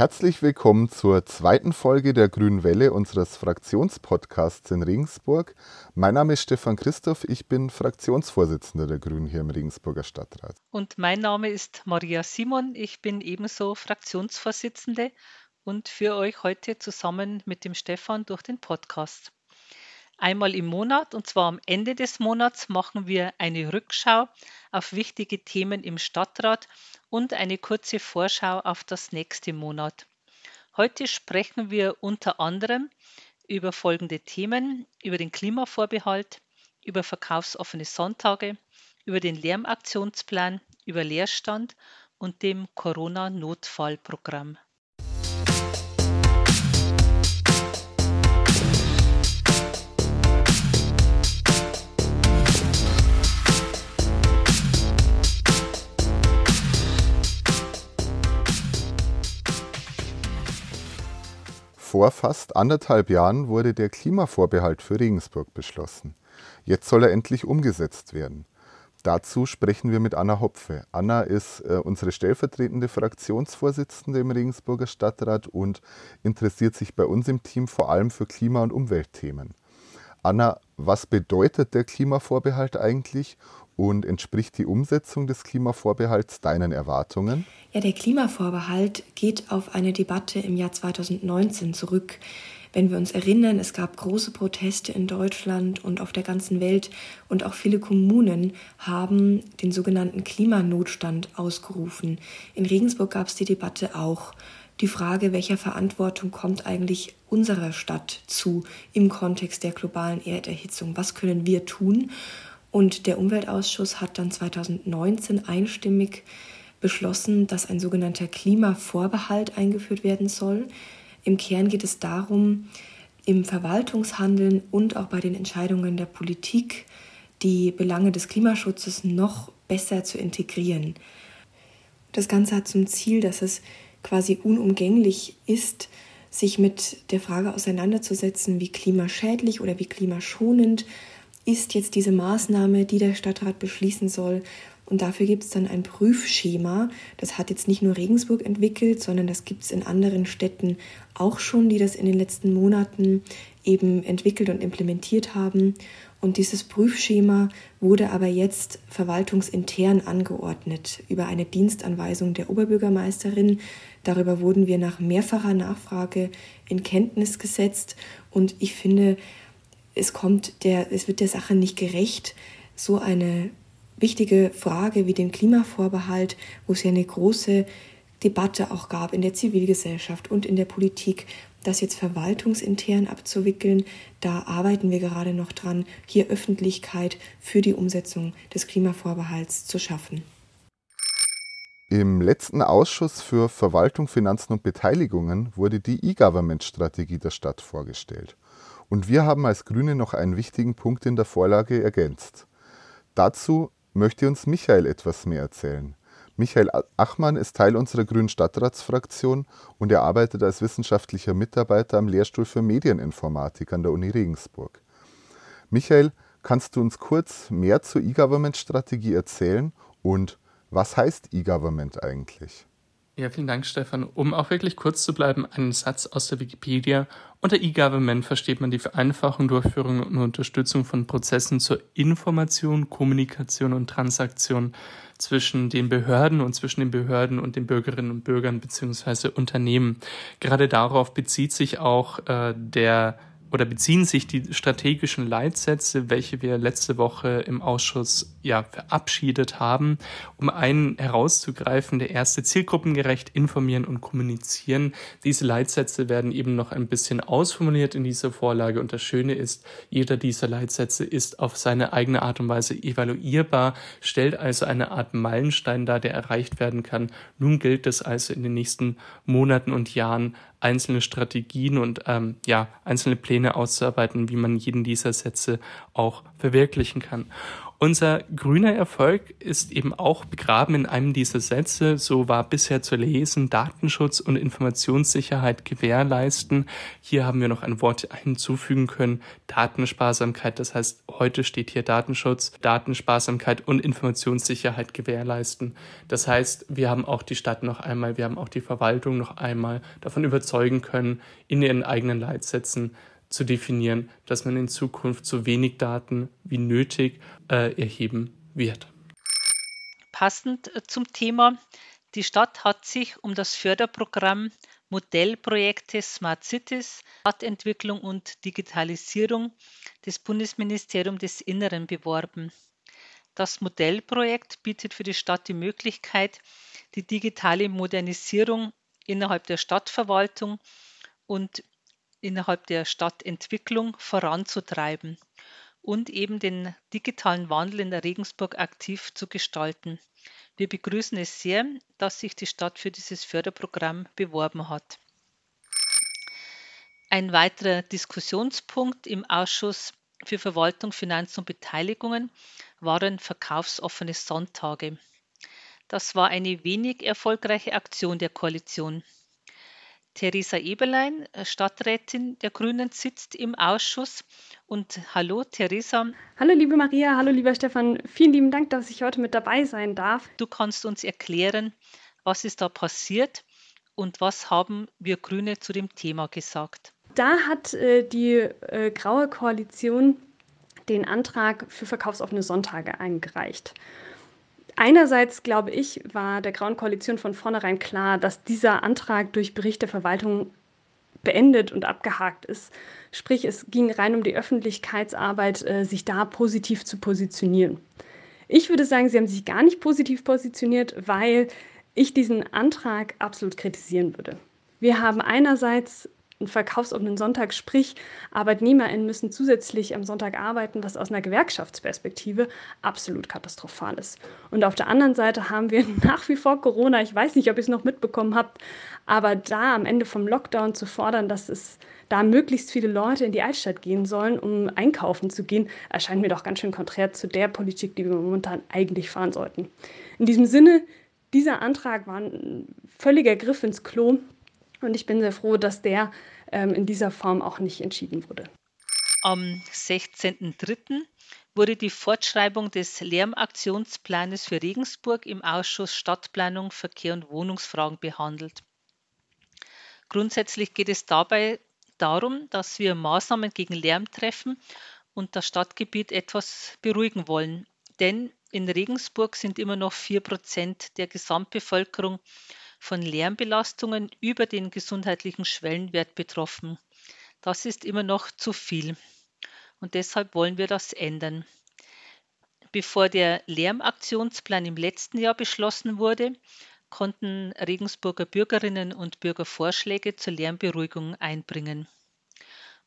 Herzlich willkommen zur zweiten Folge der Grünen Welle unseres Fraktionspodcasts in Regensburg. Mein Name ist Stefan Christoph, ich bin Fraktionsvorsitzender der Grünen hier im Regensburger Stadtrat. Und mein Name ist Maria Simon, ich bin ebenso Fraktionsvorsitzende und führe euch heute zusammen mit dem Stefan durch den Podcast. Einmal im Monat, und zwar am Ende des Monats, machen wir eine Rückschau auf wichtige Themen im Stadtrat und eine kurze Vorschau auf das nächste Monat. Heute sprechen wir unter anderem über folgende Themen, über den Klimavorbehalt, über verkaufsoffene Sonntage, über den Lärmaktionsplan, über Leerstand und dem Corona-Notfallprogramm. Vor fast anderthalb Jahren wurde der Klimavorbehalt für Regensburg beschlossen. Jetzt soll er endlich umgesetzt werden. Dazu sprechen wir mit Anna Hopfe. Anna ist äh, unsere stellvertretende Fraktionsvorsitzende im Regensburger Stadtrat und interessiert sich bei uns im Team vor allem für Klima- und Umweltthemen. Anna, was bedeutet der Klimavorbehalt eigentlich und entspricht die Umsetzung des Klimavorbehalts deinen Erwartungen? Ja, der Klimavorbehalt geht auf eine Debatte im Jahr 2019 zurück. Wenn wir uns erinnern, es gab große Proteste in Deutschland und auf der ganzen Welt und auch viele Kommunen haben den sogenannten Klimanotstand ausgerufen. In Regensburg gab es die Debatte auch. Die Frage, welcher Verantwortung kommt eigentlich unserer Stadt zu im Kontext der globalen Erderhitzung? Was können wir tun? Und der Umweltausschuss hat dann 2019 einstimmig beschlossen, dass ein sogenannter Klimavorbehalt eingeführt werden soll. Im Kern geht es darum, im Verwaltungshandeln und auch bei den Entscheidungen der Politik die Belange des Klimaschutzes noch besser zu integrieren. Das Ganze hat zum Ziel, dass es quasi unumgänglich ist, sich mit der Frage auseinanderzusetzen, wie klimaschädlich oder wie klimaschonend ist jetzt diese Maßnahme, die der Stadtrat beschließen soll. Und dafür gibt es dann ein Prüfschema. Das hat jetzt nicht nur Regensburg entwickelt, sondern das gibt es in anderen Städten auch schon, die das in den letzten Monaten eben entwickelt und implementiert haben. Und dieses Prüfschema wurde aber jetzt verwaltungsintern angeordnet über eine Dienstanweisung der Oberbürgermeisterin. Darüber wurden wir nach mehrfacher Nachfrage in Kenntnis gesetzt. Und ich finde, es kommt der, es wird der Sache nicht gerecht, so eine wichtige Frage wie den Klimavorbehalt, wo es ja eine große Debatte auch gab in der Zivilgesellschaft und in der Politik, das jetzt verwaltungsintern abzuwickeln. Da arbeiten wir gerade noch dran, hier Öffentlichkeit für die Umsetzung des Klimavorbehalts zu schaffen. Im letzten Ausschuss für Verwaltung, Finanzen und Beteiligungen wurde die E-Government-Strategie der Stadt vorgestellt. Und wir haben als Grüne noch einen wichtigen Punkt in der Vorlage ergänzt. Dazu möchte uns Michael etwas mehr erzählen. Michael Achmann ist Teil unserer Grünen Stadtratsfraktion und er arbeitet als wissenschaftlicher Mitarbeiter am Lehrstuhl für Medieninformatik an der Uni Regensburg. Michael, kannst du uns kurz mehr zur E-Government-Strategie erzählen und was heißt E-Government eigentlich? Ja, vielen Dank, Stefan. Um auch wirklich kurz zu bleiben, einen Satz aus der Wikipedia. Unter E-Government versteht man die Vereinfachung, Durchführung und Unterstützung von Prozessen zur Information, Kommunikation und Transaktion zwischen den Behörden und zwischen den Behörden und den Bürgerinnen und Bürgern beziehungsweise Unternehmen. Gerade darauf bezieht sich auch äh, der oder beziehen sich die strategischen Leitsätze, welche wir letzte Woche im Ausschuss ja verabschiedet haben, um einen herauszugreifen, der erste zielgruppengerecht informieren und kommunizieren. Diese Leitsätze werden eben noch ein bisschen ausformuliert in dieser Vorlage und das Schöne ist, jeder dieser Leitsätze ist auf seine eigene Art und Weise evaluierbar, stellt also eine Art Meilenstein dar, der erreicht werden kann. Nun gilt es also in den nächsten Monaten und Jahren einzelne Strategien und ähm, ja, einzelne Pläne auszuarbeiten, wie man jeden dieser Sätze auch verwirklichen kann. Unser grüner Erfolg ist eben auch begraben in einem dieser Sätze. So war bisher zu lesen, Datenschutz und Informationssicherheit gewährleisten. Hier haben wir noch ein Wort hinzufügen können, Datensparsamkeit. Das heißt, heute steht hier Datenschutz, Datensparsamkeit und Informationssicherheit gewährleisten. Das heißt, wir haben auch die Stadt noch einmal, wir haben auch die Verwaltung noch einmal davon überzeugen können, in ihren eigenen Leitsätzen zu definieren, dass man in Zukunft so wenig Daten wie nötig äh, erheben wird. Passend äh, zum Thema, die Stadt hat sich um das Förderprogramm Modellprojekte Smart Cities, Stadtentwicklung und Digitalisierung des Bundesministeriums des Inneren beworben. Das Modellprojekt bietet für die Stadt die Möglichkeit, die digitale Modernisierung innerhalb der Stadtverwaltung und innerhalb der Stadtentwicklung voranzutreiben und eben den digitalen Wandel in der Regensburg aktiv zu gestalten. Wir begrüßen es sehr, dass sich die Stadt für dieses Förderprogramm beworben hat. Ein weiterer Diskussionspunkt im Ausschuss für Verwaltung, Finanzen und Beteiligungen waren verkaufsoffene Sonntage. Das war eine wenig erfolgreiche Aktion der Koalition. Theresa Eberlein, äh, Stadträtin der Grünen, sitzt im Ausschuss. Und hallo, Theresa. Hallo, liebe Maria. Hallo, lieber Stefan. Vielen lieben Dank, dass ich heute mit dabei sein darf. Du kannst uns erklären, was ist da passiert und was haben wir Grüne zu dem Thema gesagt? Da hat äh, die äh, Graue Koalition den Antrag für verkaufsoffene Sonntage eingereicht. Einerseits, glaube ich, war der Grauen Koalition von vornherein klar, dass dieser Antrag durch Bericht der Verwaltung beendet und abgehakt ist. Sprich, es ging rein um die Öffentlichkeitsarbeit, äh, sich da positiv zu positionieren. Ich würde sagen, sie haben sich gar nicht positiv positioniert, weil ich diesen Antrag absolut kritisieren würde. Wir haben einerseits einen verkaufsoffenen Sonntag, sprich ArbeitnehmerInnen müssen zusätzlich am Sonntag arbeiten, was aus einer Gewerkschaftsperspektive absolut katastrophal ist. Und auf der anderen Seite haben wir nach wie vor Corona, ich weiß nicht, ob ihr es noch mitbekommen habt, aber da am Ende vom Lockdown zu fordern, dass es da möglichst viele Leute in die Altstadt gehen sollen, um einkaufen zu gehen, erscheint mir doch ganz schön konträr zu der Politik, die wir momentan eigentlich fahren sollten. In diesem Sinne, dieser Antrag war ein völliger Griff ins Klo und ich bin sehr froh, dass der ähm, in dieser Form auch nicht entschieden wurde. Am 16.03. wurde die Fortschreibung des Lärmaktionsplanes für Regensburg im Ausschuss Stadtplanung, Verkehr und Wohnungsfragen behandelt. Grundsätzlich geht es dabei darum, dass wir Maßnahmen gegen Lärm treffen und das Stadtgebiet etwas beruhigen wollen. Denn in Regensburg sind immer noch 4 Prozent der Gesamtbevölkerung von Lärmbelastungen über den gesundheitlichen Schwellenwert betroffen. Das ist immer noch zu viel. Und deshalb wollen wir das ändern. Bevor der Lärmaktionsplan im letzten Jahr beschlossen wurde, konnten Regensburger Bürgerinnen und Bürger Vorschläge zur Lärmberuhigung einbringen.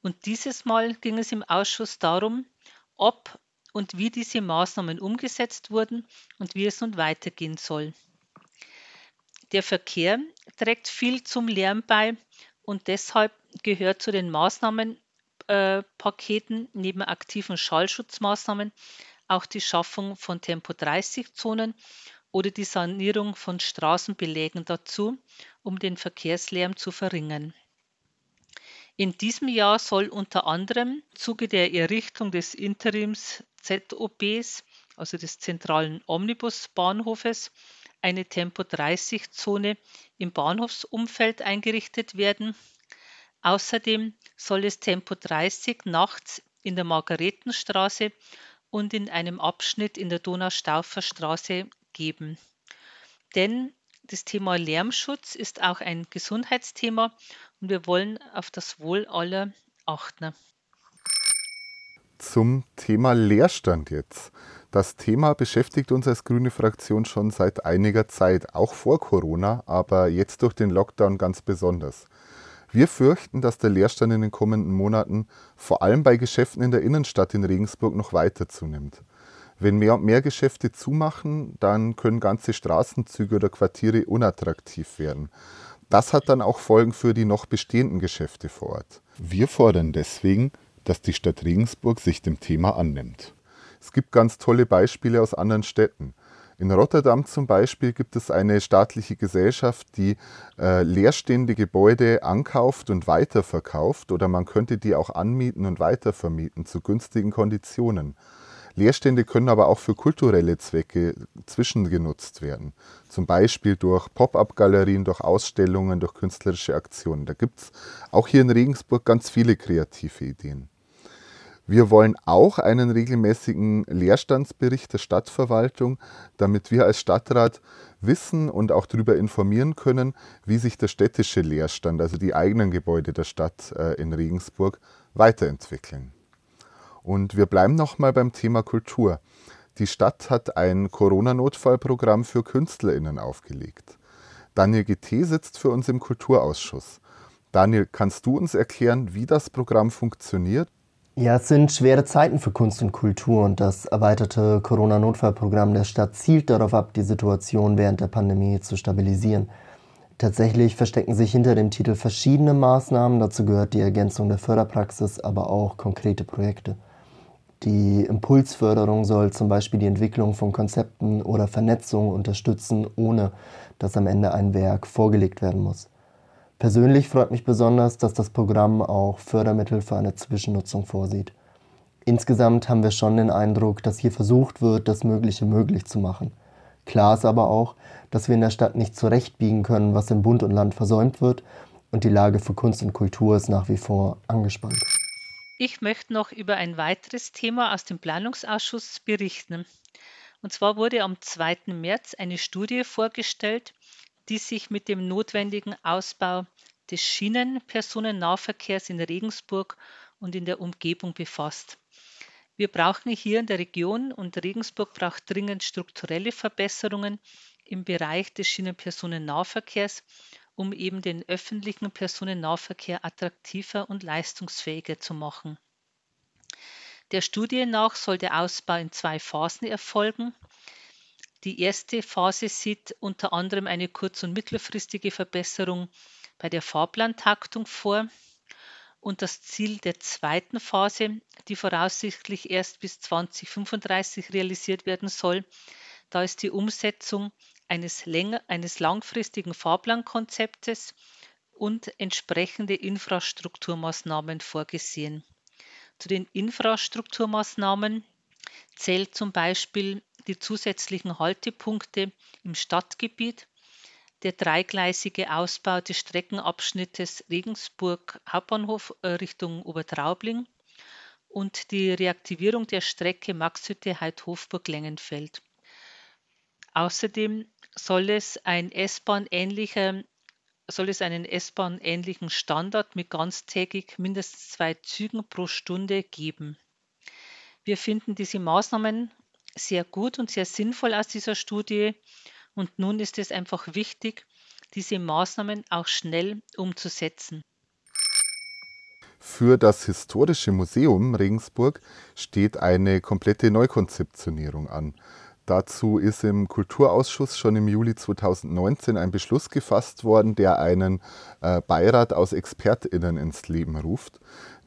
Und dieses Mal ging es im Ausschuss darum, ob und wie diese Maßnahmen umgesetzt wurden und wie es nun weitergehen soll. Der Verkehr trägt viel zum Lärm bei und deshalb gehört zu den Maßnahmenpaketen äh, neben aktiven Schallschutzmaßnahmen auch die Schaffung von Tempo-30-Zonen oder die Sanierung von Straßenbelägen dazu, um den Verkehrslärm zu verringern. In diesem Jahr soll unter anderem im Zuge der Errichtung des Interims ZOBs, also des zentralen Omnibusbahnhofes, eine Tempo-30-Zone im Bahnhofsumfeld eingerichtet werden. Außerdem soll es Tempo 30 nachts in der Margaretenstraße und in einem Abschnitt in der Donaustauffer Straße geben. Denn das Thema Lärmschutz ist auch ein Gesundheitsthema und wir wollen auf das Wohl aller achten. Zum Thema Leerstand jetzt. Das Thema beschäftigt uns als grüne Fraktion schon seit einiger Zeit, auch vor Corona, aber jetzt durch den Lockdown ganz besonders. Wir fürchten, dass der Leerstand in den kommenden Monaten vor allem bei Geschäften in der Innenstadt in Regensburg noch weiter zunimmt. Wenn mehr und mehr Geschäfte zumachen, dann können ganze Straßenzüge oder Quartiere unattraktiv werden. Das hat dann auch Folgen für die noch bestehenden Geschäfte vor Ort. Wir fordern deswegen, dass die Stadt Regensburg sich dem Thema annimmt. Es gibt ganz tolle Beispiele aus anderen Städten. In Rotterdam zum Beispiel gibt es eine staatliche Gesellschaft, die äh, leerstehende Gebäude ankauft und weiterverkauft oder man könnte die auch anmieten und weitervermieten zu günstigen Konditionen. Leerstände können aber auch für kulturelle Zwecke zwischengenutzt werden. Zum Beispiel durch Pop-up-Galerien, durch Ausstellungen, durch künstlerische Aktionen. Da gibt es auch hier in Regensburg ganz viele kreative Ideen. Wir wollen auch einen regelmäßigen Leerstandsbericht der Stadtverwaltung, damit wir als Stadtrat wissen und auch darüber informieren können, wie sich der städtische Leerstand, also die eigenen Gebäude der Stadt äh, in Regensburg, weiterentwickeln. Und wir bleiben nochmal beim Thema Kultur. Die Stadt hat ein Corona-Notfallprogramm für KünstlerInnen aufgelegt. Daniel GT sitzt für uns im Kulturausschuss. Daniel, kannst du uns erklären, wie das Programm funktioniert ja, es sind schwere Zeiten für Kunst und Kultur und das erweiterte Corona-Notfallprogramm der Stadt zielt darauf ab, die Situation während der Pandemie zu stabilisieren. Tatsächlich verstecken sich hinter dem Titel verschiedene Maßnahmen, dazu gehört die Ergänzung der Förderpraxis, aber auch konkrete Projekte. Die Impulsförderung soll zum Beispiel die Entwicklung von Konzepten oder Vernetzung unterstützen, ohne dass am Ende ein Werk vorgelegt werden muss. Persönlich freut mich besonders, dass das Programm auch Fördermittel für eine Zwischennutzung vorsieht. Insgesamt haben wir schon den Eindruck, dass hier versucht wird, das Mögliche möglich zu machen. Klar ist aber auch, dass wir in der Stadt nicht zurechtbiegen können, was in Bund und Land versäumt wird und die Lage für Kunst und Kultur ist nach wie vor angespannt. Ich möchte noch über ein weiteres Thema aus dem Planungsausschuss berichten. Und zwar wurde am 2. März eine Studie vorgestellt, die sich mit dem notwendigen Ausbau des Schienenpersonennahverkehrs in Regensburg und in der Umgebung befasst. Wir brauchen hier in der Region und Regensburg braucht dringend strukturelle Verbesserungen im Bereich des Schienenpersonennahverkehrs, um eben den öffentlichen Personennahverkehr attraktiver und leistungsfähiger zu machen. Der Studie nach soll der Ausbau in zwei Phasen erfolgen. Die erste Phase sieht unter anderem eine kurz- und mittelfristige Verbesserung bei der Fahrplantaktung vor. Und das Ziel der zweiten Phase, die voraussichtlich erst bis 2035 realisiert werden soll, da ist die Umsetzung eines, länger, eines langfristigen Fahrplankonzeptes und entsprechende Infrastrukturmaßnahmen vorgesehen. Zu den Infrastrukturmaßnahmen zählt zum Beispiel die zusätzlichen Haltepunkte im Stadtgebiet, der dreigleisige Ausbau des Streckenabschnittes Regensburg Hauptbahnhof äh, Richtung Obertraubling und die Reaktivierung der Strecke Maxhütte-Heidhofburg-Lengenfeld. Außerdem soll es, ein S-Bahn soll es einen S-Bahn-ähnlichen Standard mit ganztägig mindestens zwei Zügen pro Stunde geben. Wir finden diese Maßnahmen sehr gut und sehr sinnvoll aus dieser Studie. Und nun ist es einfach wichtig, diese Maßnahmen auch schnell umzusetzen. Für das Historische Museum Regensburg steht eine komplette Neukonzeptionierung an. Dazu ist im Kulturausschuss schon im Juli 2019 ein Beschluss gefasst worden, der einen äh, Beirat aus Expertinnen ins Leben ruft.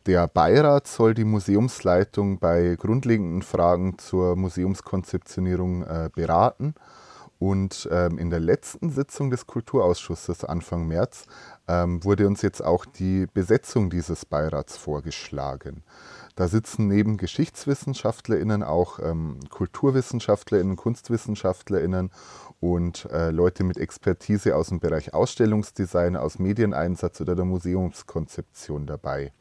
Der Beirat soll die Museumsleitung bei grundlegenden Fragen zur Museumskonzeptionierung äh, beraten. Und ähm, in der letzten Sitzung des Kulturausschusses Anfang März ähm, wurde uns jetzt auch die Besetzung dieses Beirats vorgeschlagen. Da sitzen neben GeschichtswissenschaftlerInnen auch ähm, KulturwissenschaftlerInnen, KunstwissenschaftlerInnen und äh, Leute mit Expertise aus dem Bereich Ausstellungsdesign, aus Medieneinsatz oder der Museumskonzeption dabei.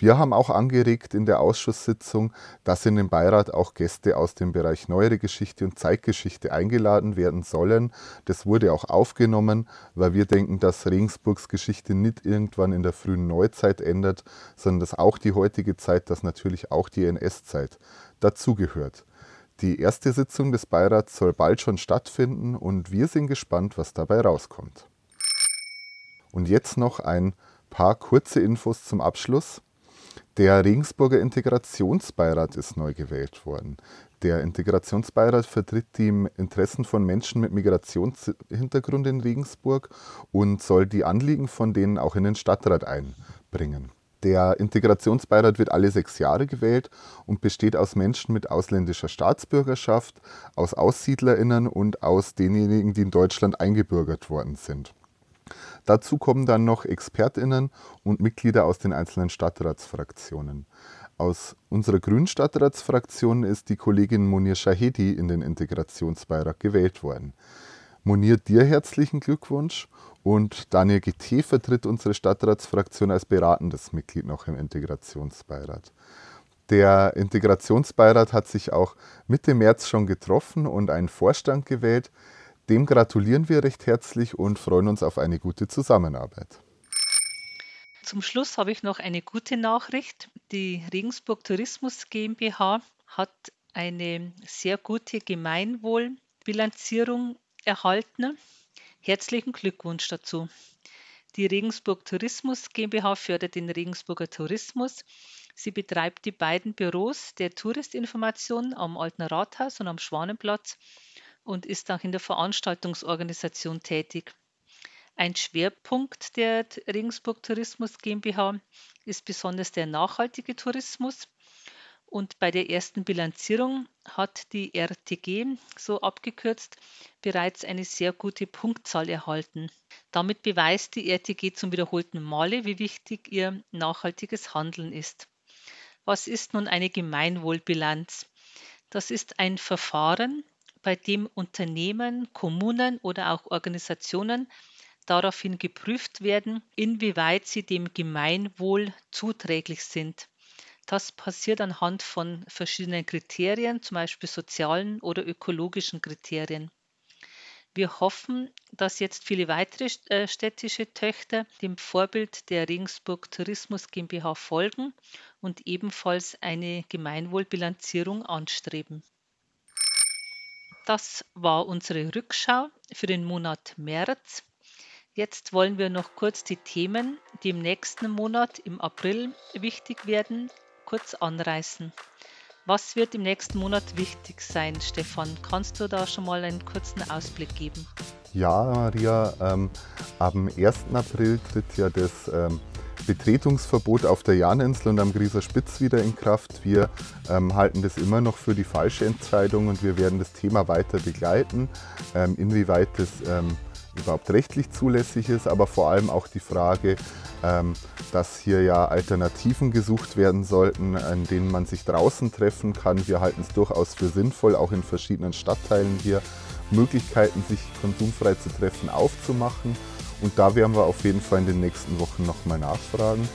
Wir haben auch angeregt in der Ausschusssitzung, dass in den Beirat auch Gäste aus dem Bereich Neuere Geschichte und Zeitgeschichte eingeladen werden sollen. Das wurde auch aufgenommen, weil wir denken, dass Regensburgs Geschichte nicht irgendwann in der frühen Neuzeit ändert, sondern dass auch die heutige Zeit, dass natürlich auch die NS-Zeit dazugehört. Die erste Sitzung des Beirats soll bald schon stattfinden und wir sind gespannt, was dabei rauskommt. Und jetzt noch ein paar kurze Infos zum Abschluss. Der Regensburger Integrationsbeirat ist neu gewählt worden. Der Integrationsbeirat vertritt die Interessen von Menschen mit Migrationshintergrund in Regensburg und soll die Anliegen von denen auch in den Stadtrat einbringen. Der Integrationsbeirat wird alle sechs Jahre gewählt und besteht aus Menschen mit ausländischer Staatsbürgerschaft, aus AussiedlerInnen und aus denjenigen, die in Deutschland eingebürgert worden sind. Dazu kommen dann noch ExpertInnen und Mitglieder aus den einzelnen Stadtratsfraktionen. Aus unserer grünen Stadtratsfraktion ist die Kollegin Monir Shahedi in den Integrationsbeirat gewählt worden. Monir, dir herzlichen Glückwunsch und Daniel GT vertritt unsere Stadtratsfraktion als beratendes Mitglied noch im Integrationsbeirat. Der Integrationsbeirat hat sich auch Mitte März schon getroffen und einen Vorstand gewählt. Dem gratulieren wir recht herzlich und freuen uns auf eine gute Zusammenarbeit. Zum Schluss habe ich noch eine gute Nachricht. Die Regensburg Tourismus GmbH hat eine sehr gute Gemeinwohlbilanzierung erhalten. Herzlichen Glückwunsch dazu. Die Regensburg Tourismus GmbH fördert den Regensburger Tourismus. Sie betreibt die beiden Büros der Touristinformation am Alten Rathaus und am Schwanenplatz und ist auch in der Veranstaltungsorganisation tätig. Ein Schwerpunkt der Regensburg Tourismus GmbH ist besonders der nachhaltige Tourismus. Und bei der ersten Bilanzierung hat die RTG, so abgekürzt, bereits eine sehr gute Punktzahl erhalten. Damit beweist die RTG zum wiederholten Male, wie wichtig ihr nachhaltiges Handeln ist. Was ist nun eine Gemeinwohlbilanz? Das ist ein Verfahren, bei dem Unternehmen, Kommunen oder auch Organisationen daraufhin geprüft werden, inwieweit sie dem Gemeinwohl zuträglich sind. Das passiert anhand von verschiedenen Kriterien, zum Beispiel sozialen oder ökologischen Kriterien. Wir hoffen, dass jetzt viele weitere äh, städtische Töchter dem Vorbild der Regensburg Tourismus GmbH folgen und ebenfalls eine Gemeinwohlbilanzierung anstreben. Das war unsere Rückschau für den Monat März. Jetzt wollen wir noch kurz die Themen, die im nächsten Monat, im April, wichtig werden, kurz anreißen. Was wird im nächsten Monat wichtig sein, Stefan? Kannst du da schon mal einen kurzen Ausblick geben? Ja, Maria, ähm, am 1. April tritt ja das ähm, Betretungsverbot auf der Janinsel und am Grieser Spitz wieder in Kraft. Wir ähm, halten das immer noch für die falsche Entscheidung und wir werden das Thema weiter begleiten, ähm, inwieweit das ähm, überhaupt rechtlich zulässig ist, aber vor allem auch die Frage, ähm, dass hier ja Alternativen gesucht werden sollten, an denen man sich draußen treffen kann. Wir halten es durchaus für sinnvoll, auch in verschiedenen Stadtteilen hier Möglichkeiten, sich konsumfrei zu treffen, aufzumachen. Und da werden wir auf jeden Fall in den nächsten Wochen nochmal nachfragen.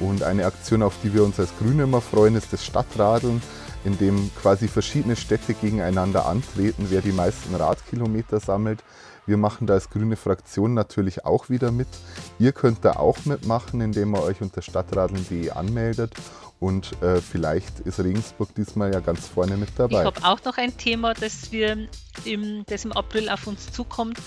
Und eine Aktion, auf die wir uns als Grüne immer freuen, ist das Stadtradeln, in dem quasi verschiedene Städte gegeneinander antreten, wer die meisten Radkilometer sammelt. Wir machen da als grüne Fraktion natürlich auch wieder mit. Ihr könnt da auch mitmachen, indem ihr euch unter stadtradeln.de anmeldet. Und äh, vielleicht ist Regensburg diesmal ja ganz vorne mit dabei. Ich habe auch noch ein Thema, das, wir im, das im April auf uns zukommt.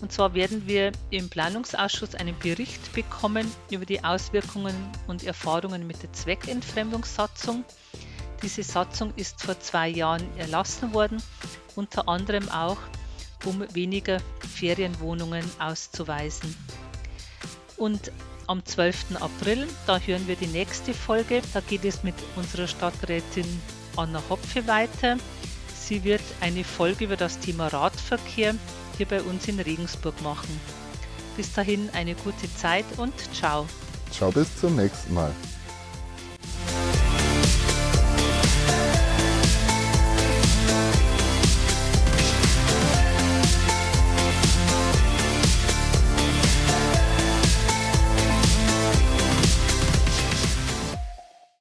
Und zwar werden wir im Planungsausschuss einen Bericht bekommen über die Auswirkungen und Erfahrungen mit der Zweckentfremdungssatzung. Diese Satzung ist vor zwei Jahren erlassen worden, unter anderem auch um weniger Ferienwohnungen auszuweisen. Und am 12. April, da hören wir die nächste Folge. Da geht es mit unserer Stadträtin Anna Hopfe weiter. Sie wird eine Folge über das Thema Radverkehr hier bei uns in Regensburg machen. Bis dahin eine gute Zeit und ciao. Ciao, bis zum nächsten Mal.